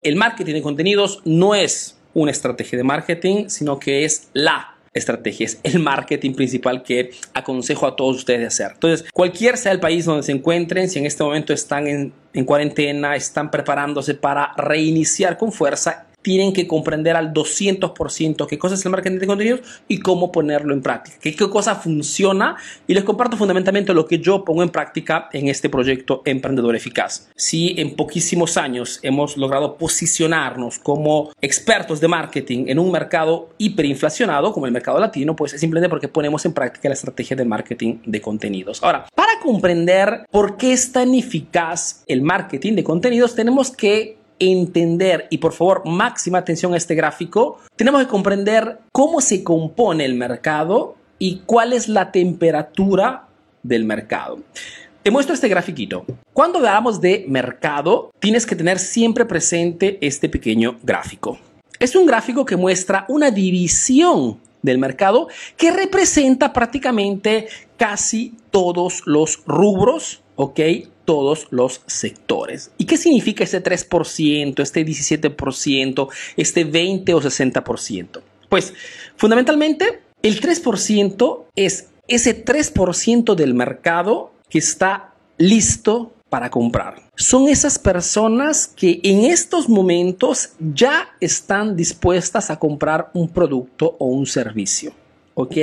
El marketing de contenidos no es una estrategia de marketing, sino que es la estrategia, es el marketing principal que aconsejo a todos ustedes de hacer. Entonces, cualquier sea el país donde se encuentren, si en este momento están en, en cuarentena, están preparándose para reiniciar con fuerza, tienen que comprender al 200% qué cosa es el marketing de contenidos y cómo ponerlo en práctica, qué, qué cosa funciona y les comparto fundamentalmente lo que yo pongo en práctica en este proyecto Emprendedor Eficaz. Si en poquísimos años hemos logrado posicionarnos como expertos de marketing en un mercado hiperinflacionado como el mercado latino, pues es simplemente porque ponemos en práctica la estrategia de marketing de contenidos. Ahora, para comprender por qué es tan eficaz el marketing de contenidos, tenemos que entender, y por favor, máxima atención a este gráfico, tenemos que comprender cómo se compone el mercado y cuál es la temperatura del mercado. Te muestro este grafiquito. Cuando hablamos de mercado, tienes que tener siempre presente este pequeño gráfico. Es un gráfico que muestra una división del mercado que representa prácticamente casi todos los rubros, ¿ok? Todos los sectores. ¿Y qué significa este 3%, este 17%, este 20 o 60%? Pues fundamentalmente el 3% es ese 3% del mercado que está listo para comprar. Son esas personas que en estos momentos ya están dispuestas a comprar un producto o un servicio. ¿Ok?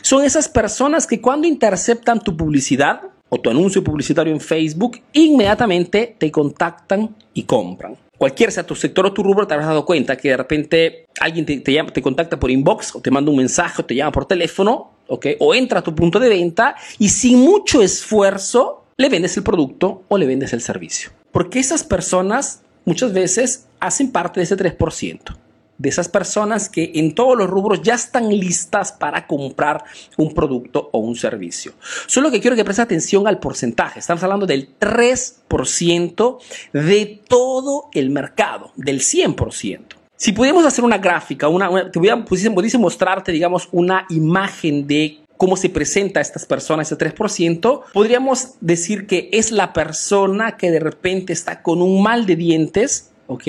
Son esas personas que cuando interceptan tu publicidad, o tu anuncio publicitario en Facebook, inmediatamente te contactan y compran. Cualquier sea tu sector o tu rubro, te habrás dado cuenta que de repente alguien te, llama, te contacta por inbox o te manda un mensaje o te llama por teléfono, ¿ok? O entra a tu punto de venta y sin mucho esfuerzo le vendes el producto o le vendes el servicio. Porque esas personas muchas veces hacen parte de ese 3% de esas personas que en todos los rubros ya están listas para comprar un producto o un servicio. Solo que quiero que prestes atención al porcentaje. Estamos hablando del 3% de todo el mercado, del 100%. Si pudiéramos hacer una gráfica, una, te voy a, pudiese, mostrarte, digamos, una imagen de cómo se presenta a estas personas, ese 3%, podríamos decir que es la persona que de repente está con un mal de dientes, ¿ok?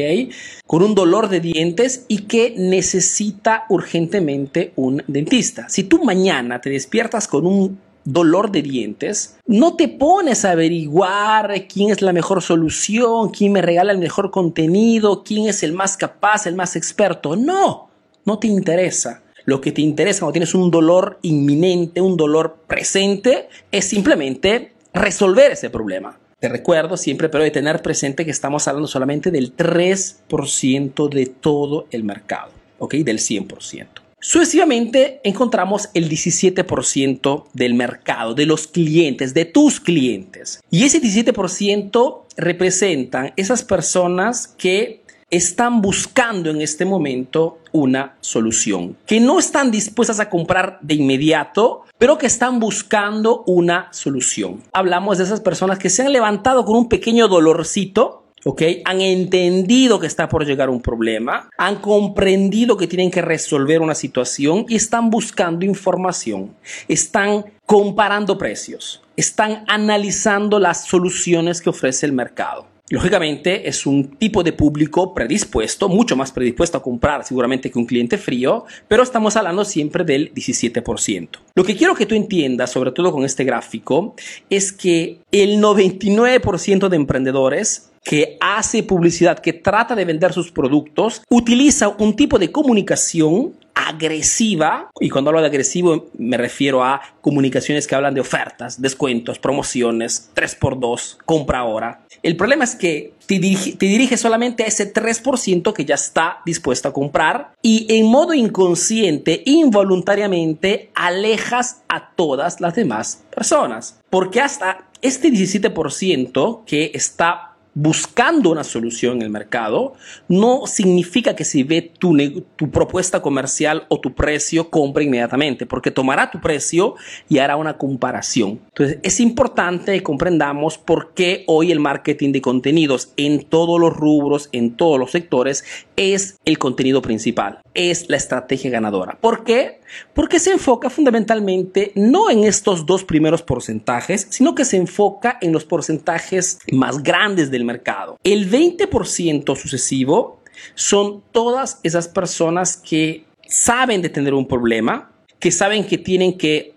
Con un dolor de dientes y que necesita urgentemente un dentista. Si tú mañana te despiertas con un dolor de dientes, no te pones a averiguar quién es la mejor solución, quién me regala el mejor contenido, quién es el más capaz, el más experto. No, no te interesa. Lo que te interesa cuando tienes un dolor inminente, un dolor presente, es simplemente resolver ese problema. Te recuerdo siempre, pero de tener presente que estamos hablando solamente del 3% de todo el mercado, ¿ok? Del 100%. Sucesivamente encontramos el 17% del mercado, de los clientes, de tus clientes. Y ese 17% representan esas personas que están buscando en este momento una solución, que no están dispuestas a comprar de inmediato, pero que están buscando una solución. Hablamos de esas personas que se han levantado con un pequeño dolorcito, ¿ok? Han entendido que está por llegar un problema, han comprendido que tienen que resolver una situación y están buscando información, están comparando precios, están analizando las soluciones que ofrece el mercado. Lógicamente es un tipo de público predispuesto, mucho más predispuesto a comprar seguramente que un cliente frío, pero estamos hablando siempre del 17%. Lo que quiero que tú entiendas, sobre todo con este gráfico, es que el 99% de emprendedores que hace publicidad, que trata de vender sus productos, utiliza un tipo de comunicación agresiva, y cuando hablo de agresivo me refiero a comunicaciones que hablan de ofertas, descuentos, promociones, 3x2, compra ahora. El problema es que te dirige, solamente a ese 3% que ya está dispuesto a comprar y en modo inconsciente, involuntariamente, alejas a todas las demás personas. Porque hasta este 17% que está buscando una solución en el mercado, no significa que si ve tu, tu, propuesta comercial o tu precio, compre inmediatamente, porque tomará tu precio y hará una comparación. Entonces, es importante que comprendamos por qué hoy el marketing de contenidos en todos los rubros, en todos los sectores, es el contenido principal, es la estrategia ganadora. ¿Por qué? Porque se enfoca fundamentalmente no en estos dos primeros porcentajes, sino que se enfoca en los porcentajes más grandes del mercado. El 20% sucesivo son todas esas personas que saben de tener un problema, que saben que tienen que,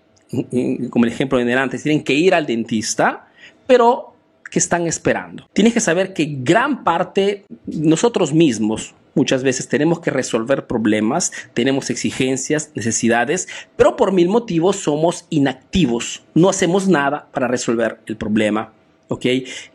como el ejemplo de antes, tienen que ir al dentista, pero que están esperando. Tienes que saber que gran parte nosotros mismos, Muchas veces tenemos que resolver problemas, tenemos exigencias, necesidades, pero por mil motivos somos inactivos. No hacemos nada para resolver el problema. ¿Ok?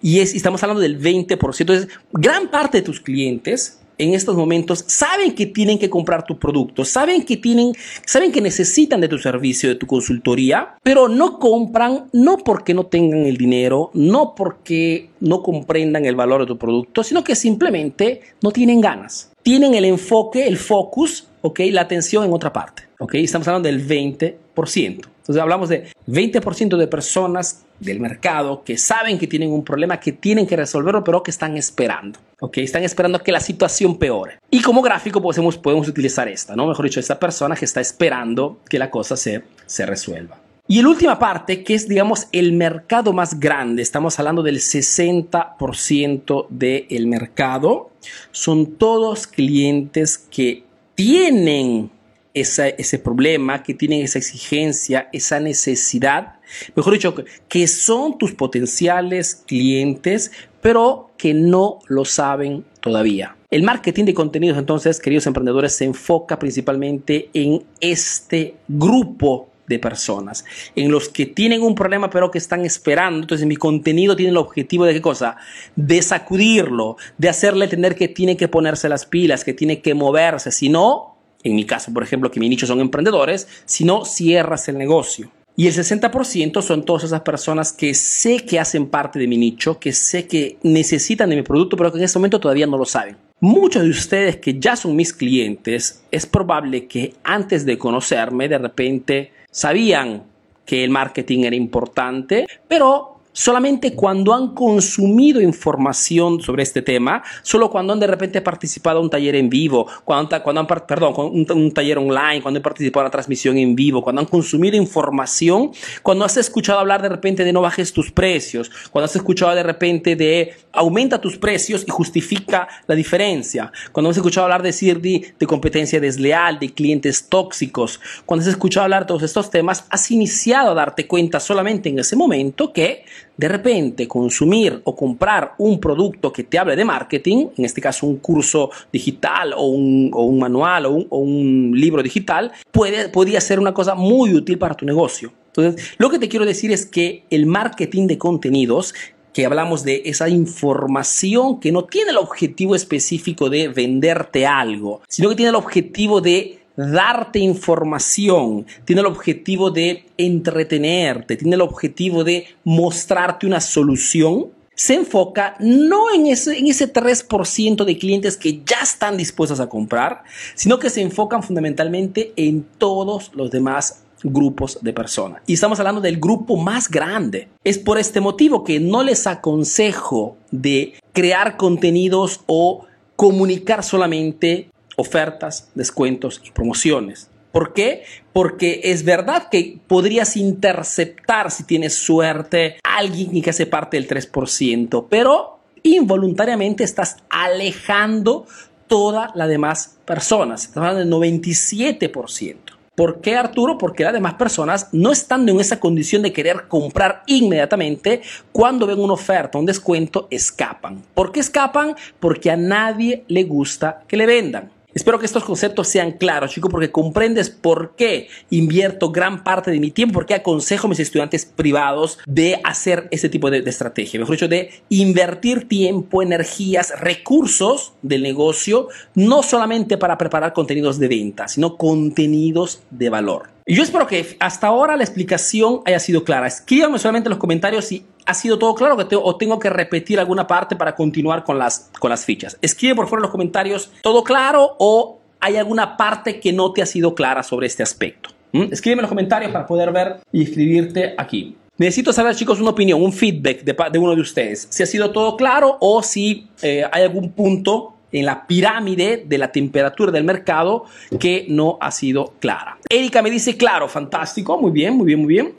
Y, es, estamos hablando del 20%. Entonces, gran parte de tus clientes en estos momentos saben que tienen que comprar tu producto, saben que tienen, saben que necesitan de tu servicio, de tu consultoría, pero no compran no porque no tengan el dinero, no porque no comprendan el valor de tu producto, sino que simplemente no tienen ganas. Tienen el enfoque, el focus, ¿ok? La atención en otra parte, ¿ok? Estamos hablando del 20%. Entonces hablamos de 20% de personas del mercado que saben que tienen un problema, que tienen que resolverlo, pero que están esperando. ¿ok? Están esperando que la situación peore. Y como gráfico podemos, podemos utilizar esta, ¿no? Mejor dicho, esta persona que está esperando que la cosa se, se resuelva. Y la última parte, que es, digamos, el mercado más grande, estamos hablando del 60% del mercado, son todos clientes que tienen ese problema, que tienen esa exigencia, esa necesidad, mejor dicho, que son tus potenciales clientes, pero que no lo saben todavía. El marketing de contenidos, entonces, queridos emprendedores, se enfoca principalmente en este grupo de personas, en los que tienen un problema pero que están esperando. Entonces mi contenido tiene el objetivo de qué cosa? De sacudirlo, de hacerle entender que tiene que ponerse las pilas, que tiene que moverse. Si no, en mi caso, por ejemplo, que mi nicho son emprendedores, si no cierras el negocio. Y el 60% son todas esas personas que sé que hacen parte de mi nicho, que sé que necesitan de mi producto, pero que en este momento todavía no lo saben. Muchos de ustedes que ya son mis clientes, es probable que antes de conocerme, de repente sabían que el marketing era importante, pero solamente cuando han consumido información sobre este tema, solo cuando han de repente participado en un taller en vivo, cuando, cuando han, perdón, un, un, taller online, cuando han participado en una transmisión en vivo, cuando han consumido información, cuando has escuchado hablar de repente de no bajes tus precios, cuando has escuchado de repente de aumenta tus precios y justifica la diferencia, cuando has escuchado hablar de CIRDI, de competencia desleal, de clientes tóxicos, cuando has escuchado hablar de todos estos temas, has iniciado a darte cuenta solamente en ese momento que de repente consumir o comprar un producto que te hable de marketing, en este caso un curso digital o un, manual o un, libro digital, puede, podría ser una cosa muy útil para tu negocio. Entonces, lo que te quiero decir es que el marketing de contenidos que hablamos de esa información que no tiene el objetivo específico de venderte algo, sino que tiene el objetivo de darte información, tiene el objetivo de entretenerte, tiene el objetivo de mostrarte una solución, se enfoca no en ese, en ese 3% de clientes que ya están dispuestos a comprar, sino que se enfocan fundamentalmente en todos los demás grupos de personas. Y estamos hablando del grupo más grande. Es por este motivo que no les aconsejo de crear contenidos o comunicar solamente ofertas, descuentos y promociones. ¿Por qué? Porque es verdad que podrías interceptar, si tienes suerte, a alguien que hace parte del 3%, pero involuntariamente estás alejando toda la demás personas. Estamos hablando del 97%. ¿Por qué Arturo? Porque las demás personas no están en esa condición de querer comprar inmediatamente, cuando ven una oferta, un descuento, escapan. ¿Por qué escapan? Porque a nadie le gusta que le vendan. Espero que estos conceptos sean claros, chicos, porque comprendes por qué invierto gran parte de mi tiempo, por qué aconsejo a mis estudiantes privados de hacer este tipo de, de estrategia. Mejor dicho, de invertir tiempo, energías, recursos del negocio, no solamente para preparar contenidos de venta, sino contenidos de valor. Y yo espero que hasta ahora la explicación haya sido clara. Escríbanme solamente en los comentarios si ha sido todo claro que o tengo que repetir alguna parte para continuar con las, con las fichas. Escribe por favor en los comentarios todo claro o hay alguna parte que no te ha sido clara sobre este aspecto. ¿Mm? Escríbeme en los comentarios para poder ver y escribirte aquí. Necesito saber, chicos, una opinión, un feedback de, de uno de ustedes. Si ha sido todo claro o si eh, hay algún punto en la pirámide de la temperatura del mercado que no ha sido clara. Erika me dice, claro, fantástico, muy bien, muy bien, muy bien.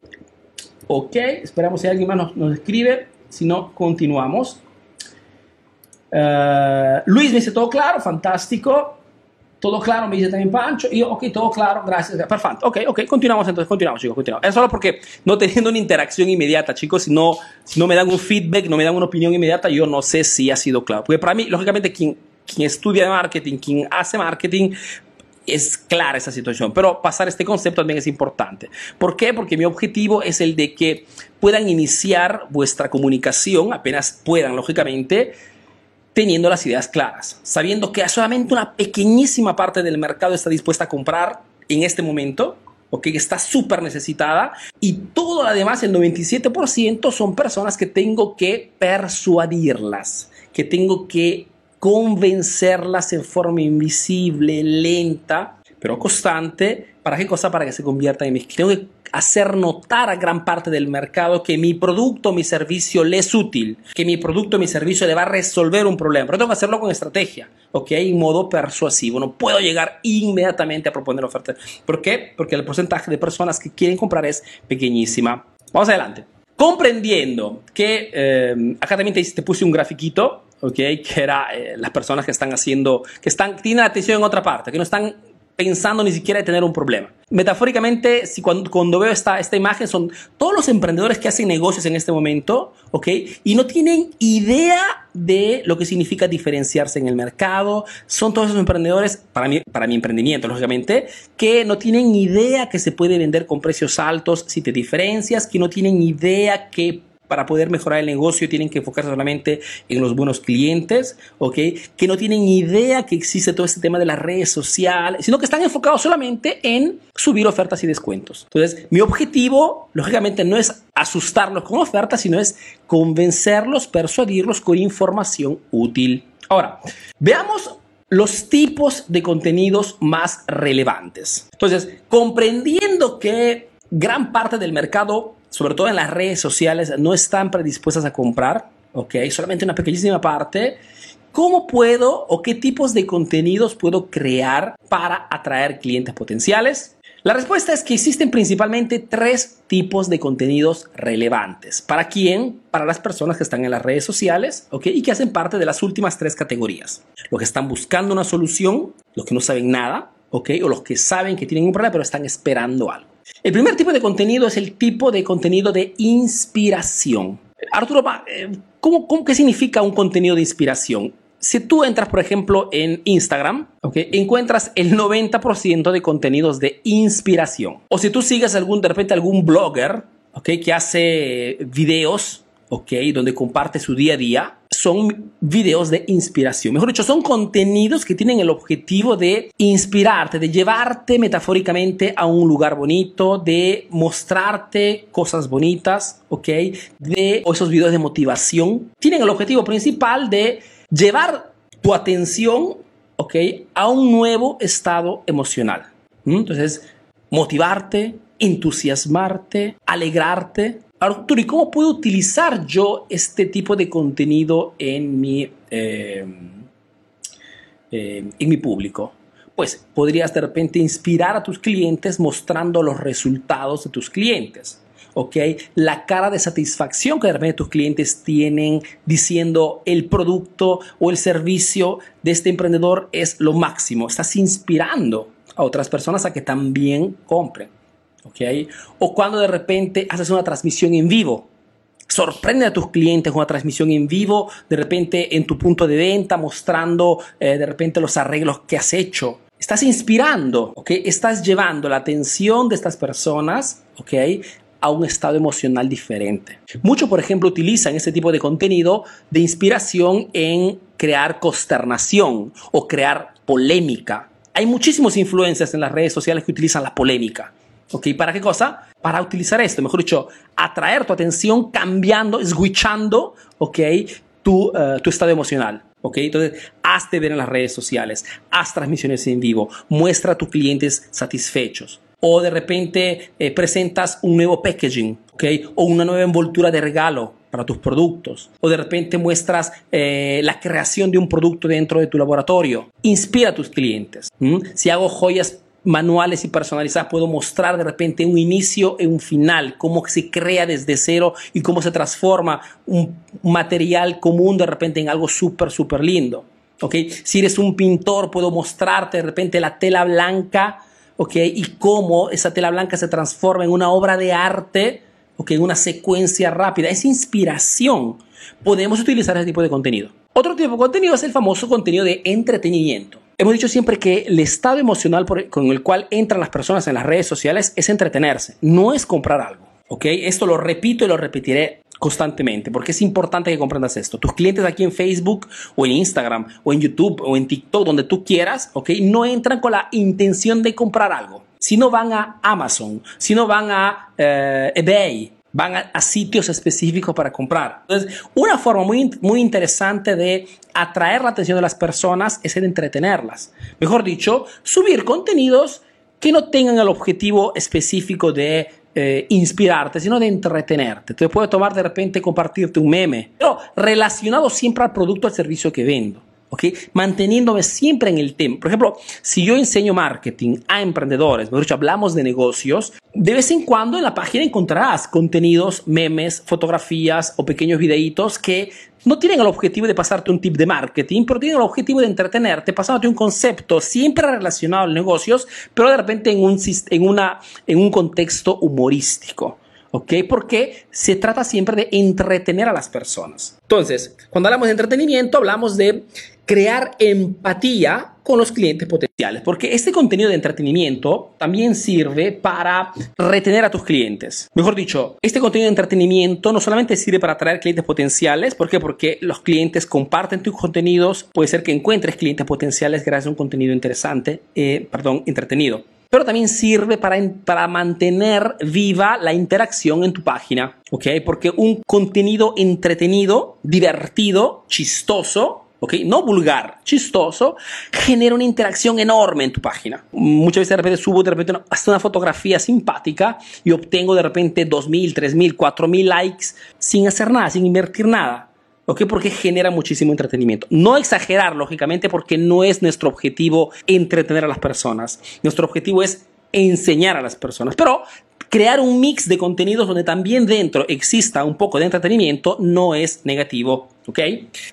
Ok, esperamos si alguien más nos, escribe, si no, continuamos. Uh, Luis me dice, todo claro, fantástico. Todo claro, me dice también Pancho. Y yo, ok, todo claro, gracias. Perfecto. Ok, ok, continuamos entonces, continuamos, chicos, continuamos. Es solo porque no teniendo una interacción inmediata, chicos, si no, si no me dan un feedback, no me dan una opinión inmediata, yo no sé si ha sido claro. Porque para mí, lógicamente, quien, quien estudia marketing, quien hace marketing, es clara esa situación, pero pasar este concepto también es importante. ¿Por qué? Porque mi objetivo es el de que puedan iniciar vuestra comunicación apenas puedan, lógicamente, teniendo las ideas claras, sabiendo que solamente una pequeñísima parte del mercado está dispuesta a comprar en este momento, que está súper necesitada y todo lo demás, el 97% son personas que tengo que persuadirlas, que tengo que convencerlas en forma invisible, lenta, pero constante. ¿Para qué cosa? Para que se conviertan en mis Tengo que hacer notar a gran parte del mercado que mi producto, mi servicio le es útil, que mi producto, mi servicio le va a resolver un problema. Pero tengo que hacerlo con estrategia, ¿ok? En modo persuasivo. No puedo llegar inmediatamente a proponer ofertas. ¿Por qué? Porque el porcentaje de personas que quieren comprar es pequeñísima. Vamos adelante. Comprendiendo que eh, acá también te, te puse un grafiquito que era eh, las personas que están haciendo, que están, tienen atención en otra parte, que no están pensando ni siquiera en tener un problema. Metafóricamente, si cuando, cuando veo esta, esta imagen, son todos los emprendedores que hacen negocios en este momento, ¿ok? Y no tienen idea de lo que significa diferenciarse en el mercado. Son todos esos emprendedores, para mí, para mi emprendimiento, lógicamente, que no tienen idea que se puede vender con precios altos si te diferencias, que no tienen idea que para poder mejorar el negocio tienen que enfocarse solamente en los buenos clientes, ¿ok? Que no tienen idea que existe todo este tema de las redes sociales, sino que están enfocados solamente en subir ofertas y descuentos. Entonces, mi objetivo, lógicamente, no es asustarlos con ofertas, sino es convencerlos, persuadirlos con información útil. Ahora, veamos los tipos de contenidos más relevantes. Entonces, comprendiendo que gran parte del mercado sobre todo en las redes sociales, no están predispuestas a comprar, ¿ok? Solamente una pequeñísima parte. ¿Cómo puedo o qué tipos de contenidos puedo crear para atraer clientes potenciales? La respuesta es que existen principalmente tres tipos de contenidos relevantes. ¿Para quién? Para las personas que están en las redes sociales, ¿ok? Y que hacen parte de las últimas tres categorías. Los que están buscando una solución, los que no saben nada, ¿ok? O los que saben que tienen un problema pero están esperando algo. El primer tipo de contenido es el tipo de contenido de inspiración. Arturo, eh, ¿cómo, cómo, qué significa un contenido de inspiración? Si tú entras, por ejemplo, en Instagram, ¿okay? encuentras el 90% de contenidos de inspiración. O si tú sigues algún, de repente algún blogger ¿okay? que hace videos ¿ok? Donde comparte su día a día, son videos de inspiración. Mejor dicho, son contenidos que tienen el objetivo de inspirarte, de llevarte metafóricamente a un lugar bonito, de mostrarte cosas bonitas, ¿ok? De o esos videos de motivación. Tienen el objetivo principal de llevar tu atención, ¿ok? A un nuevo estado emocional. ¿Mm? Entonces, motivarte, entusiasmarte, alegrarte, Arturo, ¿y cómo puedo utilizar yo este tipo de contenido en mi, eh, eh, en mi público? Pues podrías de repente inspirar a tus clientes mostrando los resultados de tus clientes. ¿ok? La cara de satisfacción que de repente tus clientes tienen diciendo el producto o el servicio de este emprendedor es lo máximo. Estás inspirando a otras personas a que también compren. O cuando de repente haces una transmisión en vivo. Sorprende a tus clientes con una transmisión en vivo, de repente en tu punto de venta, mostrando eh, de repente los arreglos que has hecho. Estás inspirando, ¿ok? Estás llevando la atención de estas personas, ¿ok? a un estado emocional diferente. Muchos, por ejemplo, utilizan este tipo de contenido de inspiración en crear consternación o crear polémica. Hay muchísimos influencers en las redes sociales que utilizan la polémica. ¿Ok? ¿Para qué cosa? para utilizar esto, mejor dicho, atraer tu atención cambiando, switchando, ¿ok? Tu, eh, tu estado emocional. ¿ok? Entonces, hazte ver en las redes sociales, haz transmisiones en vivo, muestra a tus clientes satisfechos. O de repente eh, presentas un nuevo packaging, ¿ok? O una nueva envoltura de regalo para tus productos. O de repente muestras eh, la creación de un producto dentro de tu laboratorio. Inspira a tus clientes. Si hago joyas manuales y personalizadas, puedo mostrar de repente un inicio y un final, cómo se crea desde cero y cómo se transforma un material común de repente en algo súper, súper lindo. ¿okay? Si eres un pintor, puedo mostrarte de repente la tela blanca ¿okay? y cómo esa tela blanca se transforma en una obra de arte, ¿okay? en una secuencia rápida. Es inspiración. Podemos utilizar ese tipo de contenido. Otro tipo de contenido es el famoso contenido de entretenimiento. Hemos dicho siempre que el estado emocional con el cual entran las personas en las redes sociales es entretenerse, no es comprar algo. ¿ok? Esto lo repito y lo repetiré constantemente, porque es importante que comprendas esto. Tus clientes aquí en Facebook o en Instagram o en YouTube o en TikTok, donde tú quieras, ¿ok? No entran con la intención de comprar algo. Si no van a Amazon, si no van a eh, eBay, van a, sitios específicos para comprar. Entonces, una forma muy, muy interesante de atraer la atención de las personas es el entretenerlas. Mejor dicho, subir contenidos que no tengan el objetivo específico de eh, inspirarte, sino de entretenerte. Te puede tomar de repente compartirte un meme, pero relacionado siempre al producto o al servicio que vendo. ¿Ok? Manteniéndome siempre en el tema. Por ejemplo, si yo enseño marketing a emprendedores, mejor dicho, hablamos de negocios, de vez en cuando en la página encontrarás contenidos, memes, fotografías o pequeños videitos que no tienen el objetivo de pasarte un tip de marketing, pero tienen el objetivo de entretenerte, pasándote un concepto siempre relacionado a negocios, pero de repente en un, en una, en un contexto humorístico. ¿ok? Porque se trata siempre de entretener a las personas. Entonces, cuando hablamos de entretenimiento, hablamos de crear empatía con los clientes potenciales, porque este contenido de entretenimiento también sirve para retener a tus clientes. Mejor dicho, este contenido de entretenimiento no solamente sirve para atraer clientes potenciales, ¿por qué? Porque los clientes comparten tus contenidos, puede ser que encuentres clientes potenciales gracias a un contenido interesante, eh, perdón, entretenido pero también sirve para, para mantener viva la interacción en tu página, ¿ok? Porque un contenido entretenido, divertido, chistoso, ¿ok? No vulgar, chistoso, genera una interacción enorme en tu página. Muchas veces de repente subo de repente hasta una fotografía simpática y obtengo de repente 2.000, 3.000, 4.000 likes sin hacer nada, sin invertir nada. ¿ok? Porque genera muchísimo entretenimiento. No exagerar, lógicamente, porque no es nuestro objetivo entretener a las personas. Nuestro objetivo es enseñar a las personas, pero crear un mix de contenidos donde también dentro exista un poco de entretenimiento no es negativo, ¿ok?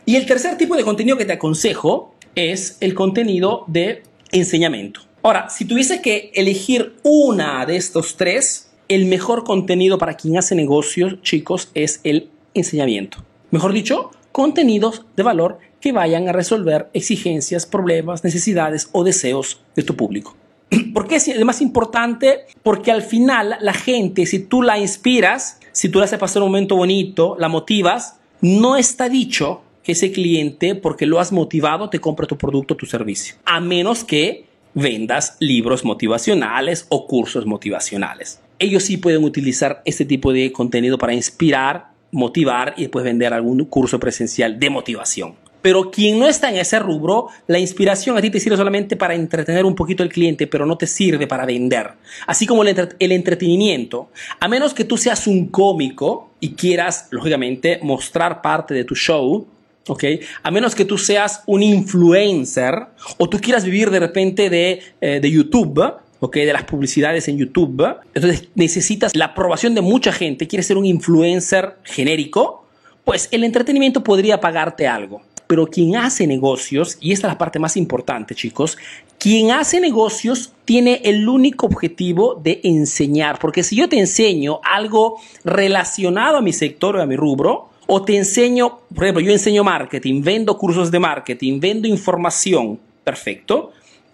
Y el tercer tipo de contenido que te aconsejo es el contenido de enseñamiento. Ahora, si tuviese que elegir una de estos tres, el mejor contenido para quien hace negocios, chicos, es el enseñamiento. Mejor dicho, contenidos de valor que vayan a resolver exigencias, problemas, necesidades o deseos de tu público. ¿Por qué es más importante? Porque al final la gente, si tú la inspiras, si tú le haces pasar un momento bonito, la motivas, no está dicho que ese cliente, porque lo has motivado, te compre tu producto tu servicio. A menos que vendas libros motivacionales o cursos motivacionales. Ellos sí pueden utilizar este tipo de contenido para inspirar motivar y después vender algún curso presencial de motivación. Pero quien no está en ese rubro, la inspiración a ti te sirve solamente para entretener un poquito al cliente, pero no te sirve para vender. Así como el, entretenimiento, a menos que tú seas un cómico y quieras, lógicamente, mostrar parte de tu show, ¿ok? A menos que tú seas un influencer o tú quieras vivir de repente de, eh, de YouTube, de las publicidades en YouTube. Entonces necesitas la aprobación de mucha gente, quieres ser un influencer genérico, pues el entretenimiento podría pagarte algo. Pero quien hace negocios, y esta es la parte más importante chicos, quien hace negocios tiene el único objetivo de enseñar, porque si yo te enseño algo relacionado a mi sector o a mi rubro, o te enseño, por ejemplo, yo enseño marketing, vendo cursos de marketing, vendo información, perfecto,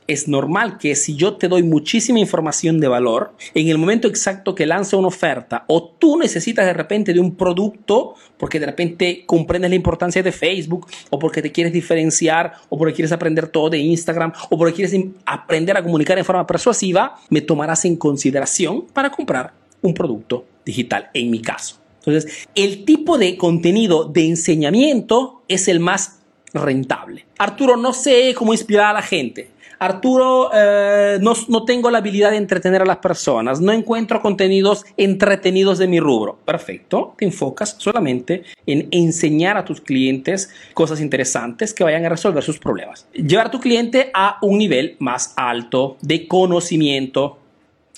es normal que si yo te doy muchísima información de valor, en el momento exacto que lanzo una oferta o tú necesitas de repente de un producto porque de repente comprendes la importancia de Facebook o porque te quieres diferenciar o porque quieres aprender todo de Instagram o porque quieres aprender a comunicar en forma persuasiva, me tomarás en consideración para comprar un producto digital, en mi caso. Entonces, el tipo de contenido de enseñamiento es el más rentable. Arturo, no sé cómo inspirar a la gente. Arturo, eh, no, no, tengo la habilidad de entretener a las personas, no encuentro contenidos entretenidos de mi rubro. Perfecto, te enfocas solamente en enseñar a tus clientes cosas interesantes que vayan a resolver sus problemas. Llevar a tu cliente a un nivel más alto de conocimiento,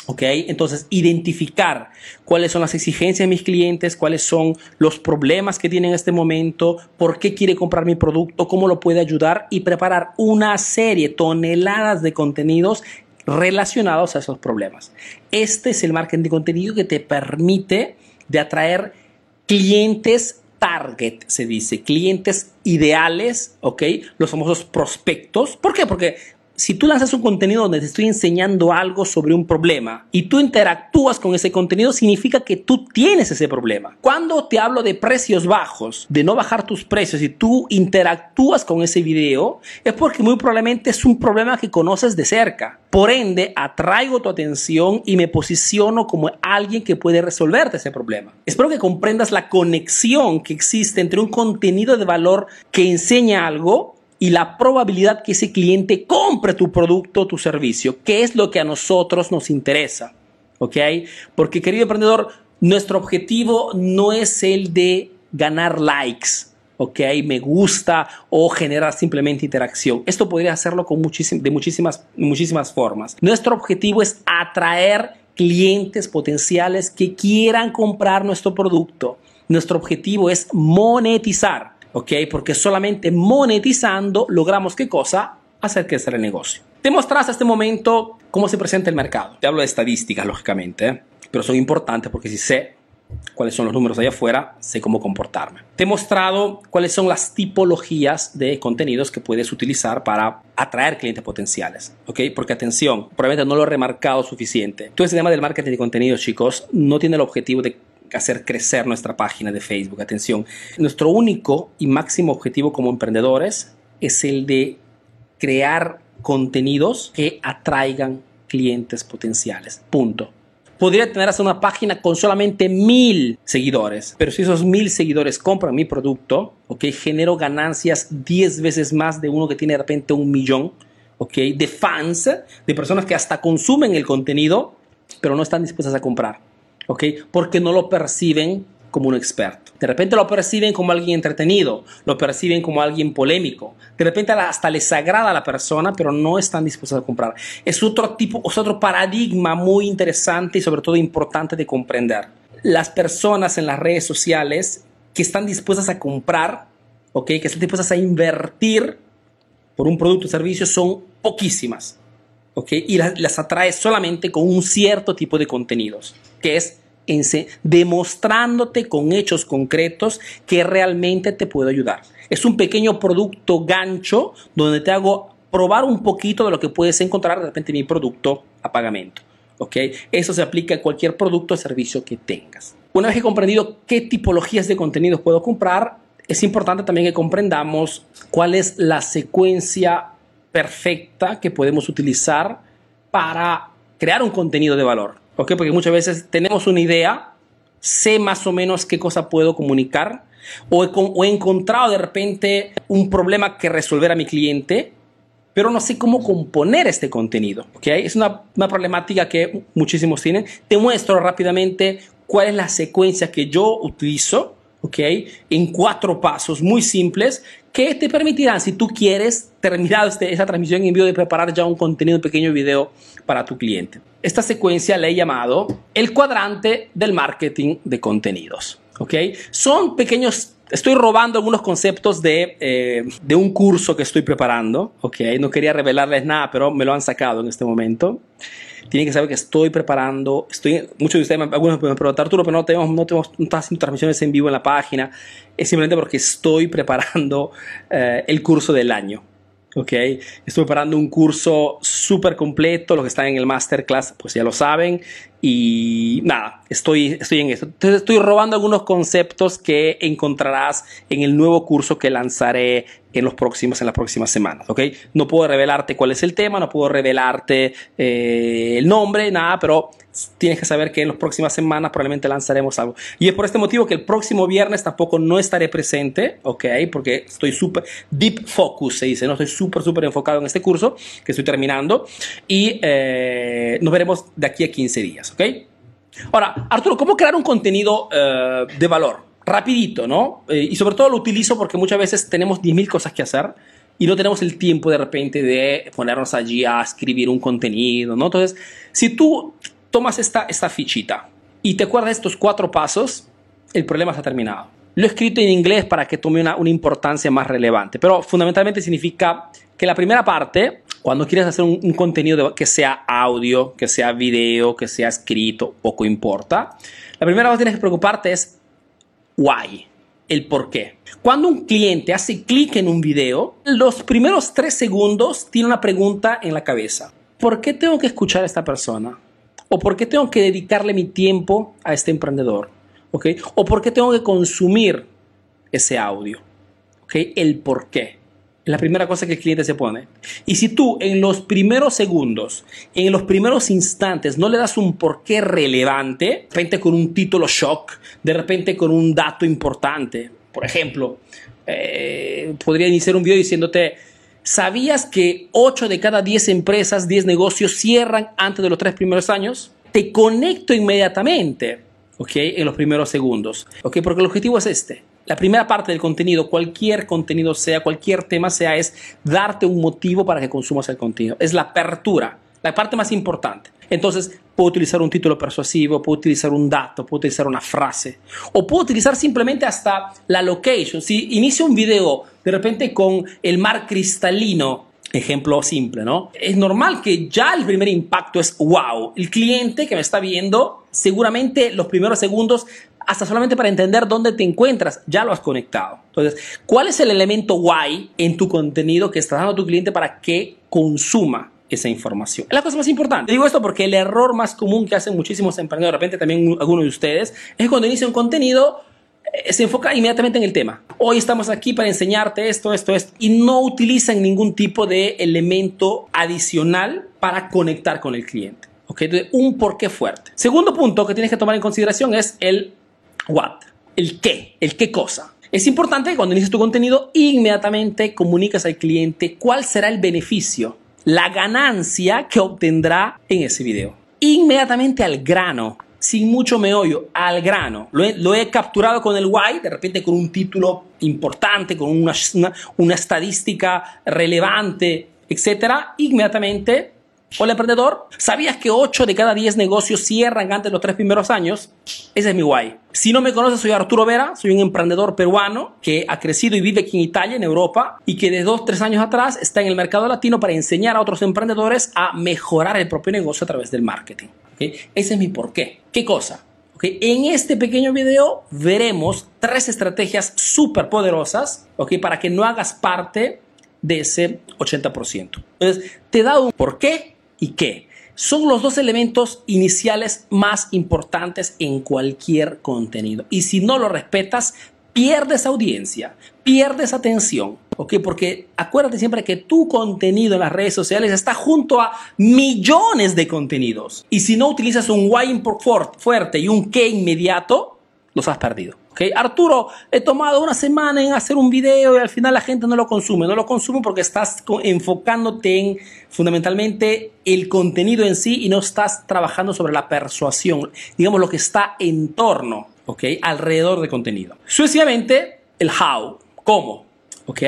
¿Ok? Entonces, identificar cuáles son las exigencias de mis clientes, cuáles son los problemas que tienen en este momento, por qué quiere comprar mi producto, cómo lo puede ayudar y preparar una serie, toneladas de contenidos relacionados a esos problemas. Este es el marketing de contenido que te permite de atraer clientes target, se dice, clientes ideales, ¿ok? Los famosos prospectos. ¿Por qué? Porque si tú lanzas un contenido donde te estoy enseñando algo sobre un problema y tú interactúas con ese contenido, significa que tú tienes ese problema. Cuando te hablo de precios bajos, de no bajar tus precios y tú interactúas con ese video, es porque muy probablemente es un problema que conoces de cerca. Por ende, atraigo tu atención y me posiciono como alguien que puede resolverte ese problema. Espero que comprendas la conexión que existe entre un contenido de valor que enseña algo y la probabilidad que ese cliente compre tu producto o tu servicio, que es lo que a nosotros nos interesa. ¿Ok? Porque querido emprendedor, nuestro objetivo no es el de ganar likes. ¿ok? Me gusta o generar simplemente interacción. Esto podría hacerlo con de muchísimas, muchísimas formas. Nuestro objetivo es atraer clientes potenciales que quieran comprar nuestro producto. Nuestro objetivo es monetizar. ¿Ok? Porque solamente monetizando logramos qué cosa? Hacer crecer el negocio. Te mostras hasta este momento cómo se presenta el mercado. Te hablo de estadísticas, lógicamente, ¿eh? pero son importantes porque si sé cuáles son los números allá afuera, sé cómo comportarme. Te he mostrado cuáles son las tipologías de contenidos que puedes utilizar para atraer clientes potenciales, ¿ok? Porque atención, probablemente no lo he remarcado suficiente. Todo ese tema del marketing de contenidos, chicos, no tiene el objetivo de hacer crecer nuestra página de Facebook. Atención, nuestro único y máximo objetivo como emprendedores es el de crear contenidos que atraigan clientes potenciales. Punto. Podría tener hasta una página con solamente mil seguidores, pero si esos mil seguidores compran mi producto, ok, genero ganancias 10 veces más de uno que tiene de repente un millón, ok, de fans, de personas que hasta consumen el contenido, pero no están dispuestas a comprar. ¿Ok? Porque no lo perciben como un experto. De repente lo perciben como alguien entretenido, lo perciben como alguien polémico. De repente hasta les agrada a la persona, pero no están dispuestos a comprar. Es otro tipo, es otro paradigma muy interesante y sobre todo importante de comprender. Las personas en las redes sociales que están dispuestas a comprar, ¿ok? Que están dispuestas a invertir por un producto o servicio son poquísimas. ¿ok? Y las, atrae solamente con un cierto tipo de contenidos, que es demostrándote con hechos concretos que realmente te puedo ayudar. Es un pequeño producto gancho donde te hago probar un poquito de lo que puedes encontrar de repente en mi producto a pagamento. ¿ok? Eso se aplica a cualquier producto o servicio que tengas. Una vez que he comprendido qué tipologías de contenidos puedo comprar, es importante también que comprendamos cuál es la secuencia perfecta que podemos utilizar para crear un contenido de valor. Porque muchas veces tenemos una idea, sé más o menos qué cosa puedo comunicar, o he, encontrado de repente un problema que resolver a mi cliente, pero no sé cómo componer este contenido. ¿ok? Es una, una problemática que muchísimos tienen. Te muestro rápidamente cuál es la secuencia que yo utilizo ¿ok? En cuatro pasos muy simples que te permitirán, si tú quieres, terminar este, esa transmisión en vivo, de preparar ya un contenido, un pequeño video para tu cliente. Esta secuencia le he llamado el cuadrante del marketing de contenidos, ¿ok? Son pequeños estoy robando algunos conceptos de, eh, de, un curso que estoy preparando, ¿ok? No quería revelarles nada, pero me lo han sacado en este momento tienen que saber que estoy preparando, estoy, muchos de ustedes, algunos me preguntan, Arturo, pero no tenemos, no tenemos, haciendo transmisiones en vivo en la página, es simplemente porque estoy preparando eh, el curso del año. ¿Ok? Estoy preparando un curso súper completo, los que están en el masterclass pues ya lo saben y nada, estoy, estoy en esto. Entonces estoy robando algunos conceptos que encontrarás en el nuevo curso que lanzaré en, los próximos, en las próximas semanas, ¿ok? No puedo revelarte cuál es el tema, no puedo revelarte eh, el nombre, nada, pero tienes que saber que en las próximas semanas probablemente lanzaremos algo. Y es por este motivo que el próximo viernes tampoco no estaré presente, ¿ok? Porque estoy súper, deep focus se dice, ¿no? Estoy súper, súper enfocado en este curso que estoy terminando y eh, nos veremos de aquí a 15 días, ¿ok? Ahora, Arturo, ¿cómo crear un contenido eh, de valor? Rapidito, ¿no? Eh, y sobre todo lo utilizo porque muchas veces tenemos 10.000 cosas que hacer y no tenemos el tiempo de repente de ponernos allí a escribir un contenido, ¿no? Entonces, si tú tomas esta, esta fichita y te acuerdas estos cuatro pasos, el problema está terminado. Lo he escrito en inglés para que tome una, una importancia más relevante, pero fundamentalmente significa que la primera parte, cuando quieres hacer un, un contenido que sea audio, que sea video, que sea escrito, poco importa, la primera cosa que tienes que preocuparte es why, el por qué. Cuando un cliente hace clic en un video, los primeros tres segundos tiene una pregunta en la cabeza. ¿Por qué tengo que escuchar a esta persona? ¿O por qué tengo que dedicarle mi tiempo a este emprendedor? ¿Ok? ¿O por qué tengo que consumir ese audio? ¿Ok? El por qué. Es la primera cosa que el cliente se pone. Y si tú en los primeros segundos, en los primeros instantes, no le das un porqué relevante, de repente con un título shock, de repente con un dato importante, por ejemplo, eh, podría iniciar un video diciéndote, ¿sabías que 8 de cada 10 empresas, 10 negocios cierran antes de los tres primeros años? Te conecto inmediatamente, ¿ok? En los primeros segundos, ¿ok? Porque el objetivo es este. La primera parte del contenido, cualquier contenido sea, cualquier tema sea, es darte un motivo para que consumas el contenido. Es la apertura, la parte más importante. Entonces, puedo utilizar un título persuasivo, puedo utilizar un dato, puedo utilizar una frase, o puedo utilizar simplemente hasta la location. Si inicio un video de repente con el mar cristalino, ejemplo simple, ¿no? Es normal que ya el primer impacto es wow. El cliente que me está viendo, seguramente los primeros segundos hasta solamente para entender dónde te encuentras, ya lo has conectado. Entonces, ¿cuál es el elemento why en tu contenido que está dando a tu cliente para que consuma esa información. La cosa más importante. Digo esto porque el error más común que hacen muchísimos emprendedores, de repente también algunos de ustedes, es cuando inicia un contenido, eh, se enfoca inmediatamente en el tema. Hoy estamos aquí para enseñarte esto, esto, esto, y no utilizan ningún tipo de elemento adicional para conectar con el cliente. ¿Ok? Entonces, un porqué fuerte. Segundo punto que tienes que tomar en consideración es el what, el qué, el qué cosa. Es importante que cuando inicies tu contenido, inmediatamente comunicas al cliente cuál será el beneficio la ganancia que obtendrá en ese video. Inmediatamente al grano, sin mucho meollo, al grano. Lo he, capturado con el why, de repente con un título importante, con una, una, estadística relevante, etcétera. Inmediatamente Hola emprendedor, ¿sabías que 8 de cada 10 negocios cierran antes de los tres primeros años? Ese es mi guay. Si no me conoces, soy Arturo Vera, soy un emprendedor peruano que ha crecido y vive aquí en Italia, en Europa, y que de 2, 3 años atrás está en el mercado latino para enseñar a otros emprendedores a mejorar el propio negocio a través del marketing. Ese es mi porqué. ¿Qué cosa? Okay. En este pequeño video veremos tres estrategias súper poderosas okay, para que no hagas parte de ese 80%. Entonces, te da un por qué y qué. Son los dos elementos iniciales más importantes en cualquier contenido. Y si no lo respetas, pierdes audiencia, pierdes atención. ¿ok? Porque acuérdate siempre que tu contenido en las redes sociales está junto a millones de contenidos. Y si no utilizas un why fuerte y un qué inmediato, los has perdido. ¿Okay? Arturo, he tomado una semana en hacer un video y al final la gente no lo consume. No lo consume porque estás enfocándote en fundamentalmente el contenido en sí y no estás trabajando sobre la persuasión, digamos lo que está en torno, ¿ok? Alrededor de contenido. Sucesivamente, el how, cómo, ¿ok?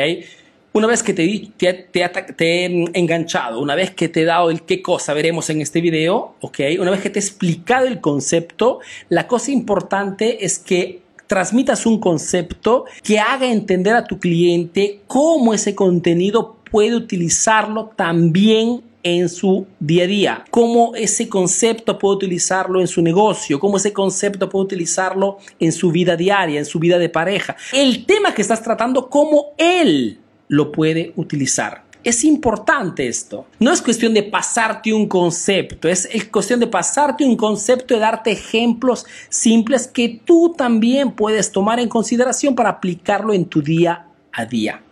Una vez que te, te, te, te, he enganchado, una vez que te he dado el qué cosa veremos en este video, ¿ok? Una vez que te he explicado el concepto, la cosa importante es que transmitas un concepto que haga entender a tu cliente cómo ese contenido puede utilizarlo también en su día a día, cómo ese concepto puede utilizarlo en su negocio, cómo ese concepto puede utilizarlo en su vida diaria, en su vida de pareja. El tema que estás tratando, cómo él lo puede utilizar. Es importante esto. No es cuestión de pasarte un concepto, es, cuestión de pasarte un concepto y darte ejemplos simples que tú también puedes tomar en consideración para aplicarlo en tu día a día.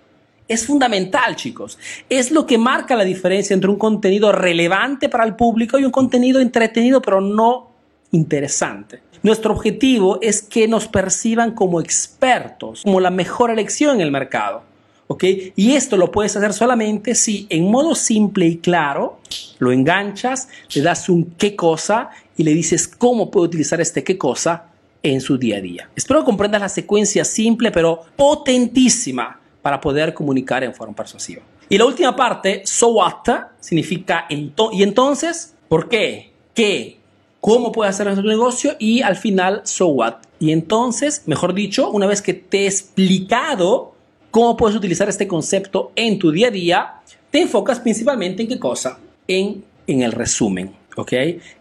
Es fundamental, chicos. Es lo que marca la diferencia entre un contenido relevante para el público y un contenido entretenido, pero no interesante. Nuestro objetivo es que nos perciban como expertos, como la mejor elección en el mercado. ¿Ok? Y esto lo puedes hacer solamente si en modo simple y claro lo enganchas, le das un qué cosa y le dices cómo puede utilizar este qué cosa en su día a día. Espero que comprendas la secuencia simple pero potentísima para poder comunicar en forma persuasiva. Y la última parte, so what, significa y entonces, ¿por qué? ¿Qué? ¿Cómo puede hacer nuestro negocio? Y al final, so what. Y entonces, mejor dicho, una vez que te he explicado cómo puedes utilizar este concepto en tu día a día, te enfocas principalmente en qué cosa? En, en el resumen, ¿ok?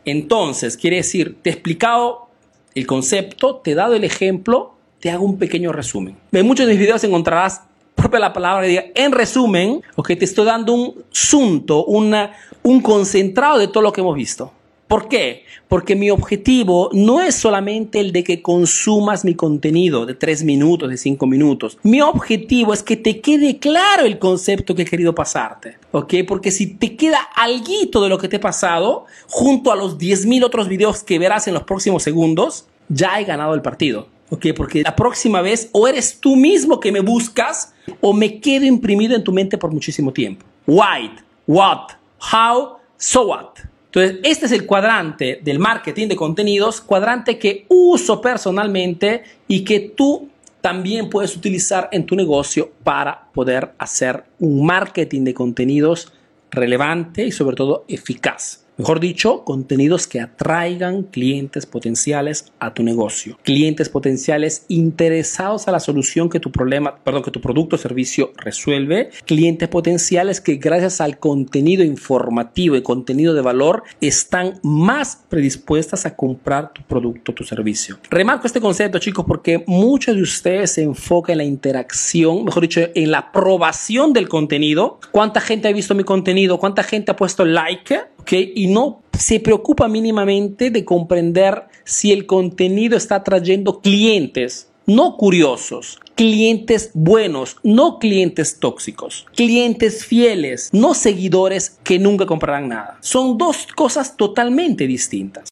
Entonces, quiere decir, te he explicado el concepto, te he dado el ejemplo, te hago un pequeño resumen. En muchos de mis videos encontrarás propia la palabra diga, en resumen, ok, te estoy dando un sunto, una, un concentrado de todo lo que hemos visto. ¿Por qué? Porque mi objetivo no es solamente el de que consumas mi contenido de tres minutos, de cinco minutos. Mi objetivo es que te quede claro el concepto que he querido pasarte. ¿Ok? Porque si te queda algo de lo que te he pasado, junto a los 10.000 otros videos que verás en los próximos segundos, ya he ganado el partido. ¿Ok? Porque la próxima vez o eres tú mismo que me buscas o me quedo imprimido en tu mente por muchísimo tiempo. Why, what, how, so what. Entonces, este es el cuadrante del marketing de contenidos, cuadrante que uso personalmente y que tú también puedes utilizar en tu negocio para poder hacer un marketing de contenidos relevante y sobre todo eficaz. Mejor dicho, contenidos que atraigan clientes potenciales a tu negocio. Clientes potenciales interesados a la solución que tu problema, perdón, que tu producto o servicio resuelve. Clientes potenciales que gracias al contenido informativo y contenido de valor están más predispuestas a comprar tu producto o tu servicio. Remarco este concepto, chicos, porque muchos de ustedes se enfocan en la interacción, mejor dicho, en la aprobación del contenido. ¿Cuánta gente ha visto mi contenido? ¿Cuánta gente ha puesto like? Y no se preocupa mínimamente de comprender si el contenido está trayendo clientes, no curiosos, clientes buenos, no clientes tóxicos, clientes fieles, no seguidores que nunca comprarán nada. Son dos cosas totalmente distintas.